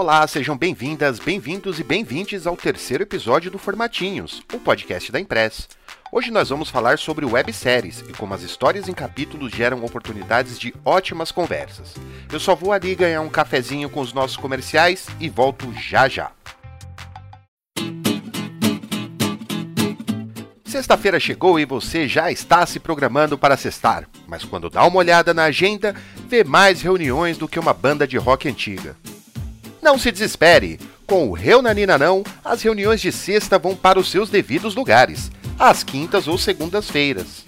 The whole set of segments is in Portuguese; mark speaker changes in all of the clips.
Speaker 1: Olá, sejam bem-vindas, bem-vindos e bem-vindes ao terceiro episódio do Formatinhos, o podcast da Impress. Hoje nós vamos falar sobre webséries e como as histórias em capítulos geram oportunidades de ótimas conversas. Eu só vou ali ganhar um cafezinho com os nossos comerciais e volto já já. Sexta-feira chegou e você já está se programando para sextar, mas quando dá uma olhada na agenda, vê mais reuniões do que uma banda de rock antiga. Não se desespere! Com o Reunanina Não, as reuniões de sexta vão para os seus devidos lugares, às quintas ou segundas-feiras.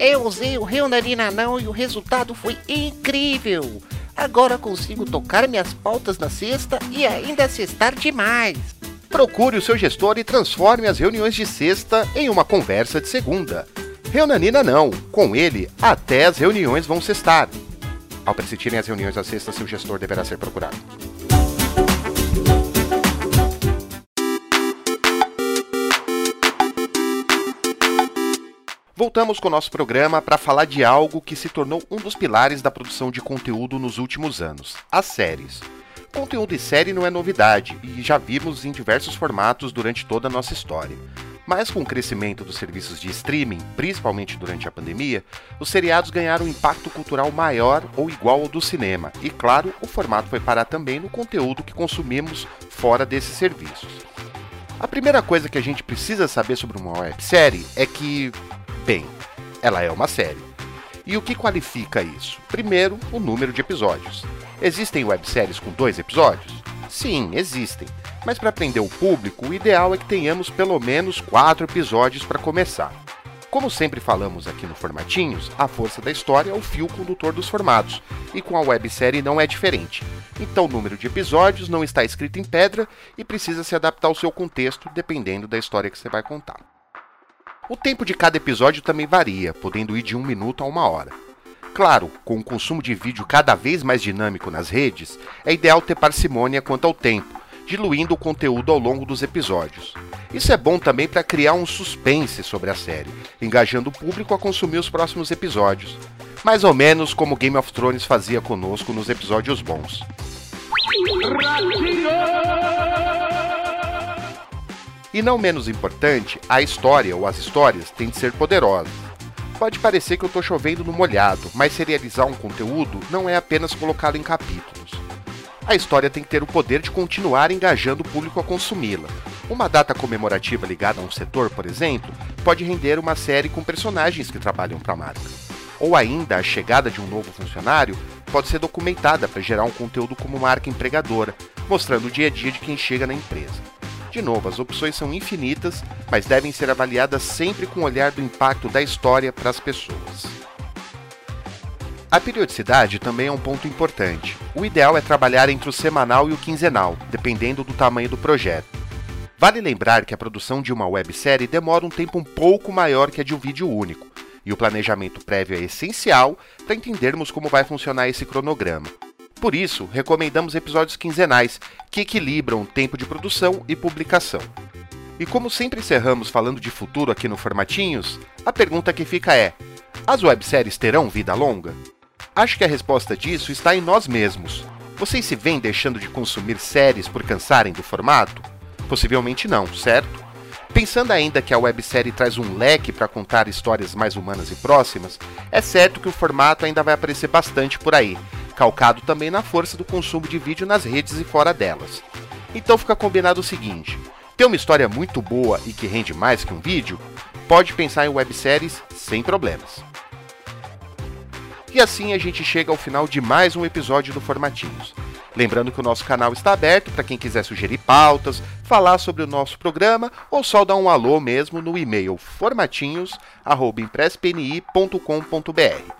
Speaker 2: Eu usei o Reunanina Não e o resultado foi incrível! Agora consigo tocar minhas pautas na sexta e ainda sextar demais!
Speaker 1: Procure o seu gestor e transforme as reuniões de sexta em uma conversa de segunda. Reunanina não, com ele até as reuniões vão sextar. Ao persistirem as reuniões à sexta, seu gestor deverá ser procurado. Voltamos com o nosso programa para falar de algo que se tornou um dos pilares da produção de conteúdo nos últimos anos: as séries. Conteúdo de série não é novidade e já vimos em diversos formatos durante toda a nossa história. Mas com o crescimento dos serviços de streaming, principalmente durante a pandemia, os seriados ganharam um impacto cultural maior ou igual ao do cinema. E claro, o formato foi parar também no conteúdo que consumimos fora desses serviços. A primeira coisa que a gente precisa saber sobre uma websérie é que, bem, ela é uma série. E o que qualifica isso? Primeiro, o número de episódios. Existem webséries com dois episódios? Sim, existem. Mas para prender o público, o ideal é que tenhamos pelo menos quatro episódios para começar. Como sempre falamos aqui no Formatinhos, a força da história é o fio condutor dos formatos, e com a websérie não é diferente. Então o número de episódios não está escrito em pedra e precisa se adaptar ao seu contexto dependendo da história que você vai contar. O tempo de cada episódio também varia, podendo ir de um minuto a uma hora. Claro, com o consumo de vídeo cada vez mais dinâmico nas redes, é ideal ter parcimônia quanto ao tempo, diluindo o conteúdo ao longo dos episódios. Isso é bom também para criar um suspense sobre a série, engajando o público a consumir os próximos episódios. Mais ou menos como Game of Thrones fazia conosco nos episódios bons. E não menos importante, a história ou as histórias têm de ser poderosas. Pode parecer que eu estou chovendo no molhado, mas serializar um conteúdo não é apenas colocá-lo em capítulos. A história tem que ter o poder de continuar engajando o público a consumi-la. Uma data comemorativa ligada a um setor, por exemplo, pode render uma série com personagens que trabalham para a marca. Ou ainda, a chegada de um novo funcionário pode ser documentada para gerar um conteúdo como marca empregadora, mostrando o dia a dia de quem chega na empresa. De novo, as opções são infinitas, mas devem ser avaliadas sempre com o olhar do impacto da história para as pessoas. A periodicidade também é um ponto importante. O ideal é trabalhar entre o semanal e o quinzenal, dependendo do tamanho do projeto. Vale lembrar que a produção de uma websérie demora um tempo um pouco maior que a de um vídeo único, e o planejamento prévio é essencial para entendermos como vai funcionar esse cronograma. Por isso, recomendamos episódios quinzenais, que equilibram o tempo de produção e publicação. E como sempre encerramos falando de futuro aqui no Formatinhos, a pergunta que fica é: as webséries terão vida longa? Acho que a resposta disso está em nós mesmos. Vocês se veem deixando de consumir séries por cansarem do formato? Possivelmente não, certo? Pensando ainda que a websérie traz um leque para contar histórias mais humanas e próximas, é certo que o formato ainda vai aparecer bastante por aí, calcado também na força do consumo de vídeo nas redes e fora delas. Então fica combinado o seguinte: tem uma história muito boa e que rende mais que um vídeo? Pode pensar em webséries sem problemas. E assim a gente chega ao final de mais um episódio do Formatinhos. Lembrando que o nosso canal está aberto para quem quiser sugerir pautas, falar sobre o nosso programa ou só dar um alô mesmo no e-mail formatinhos@impresspni.com.br.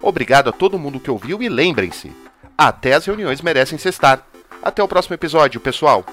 Speaker 1: Obrigado a todo mundo que ouviu e lembrem-se, até as reuniões merecem cestar. Até o próximo episódio, pessoal!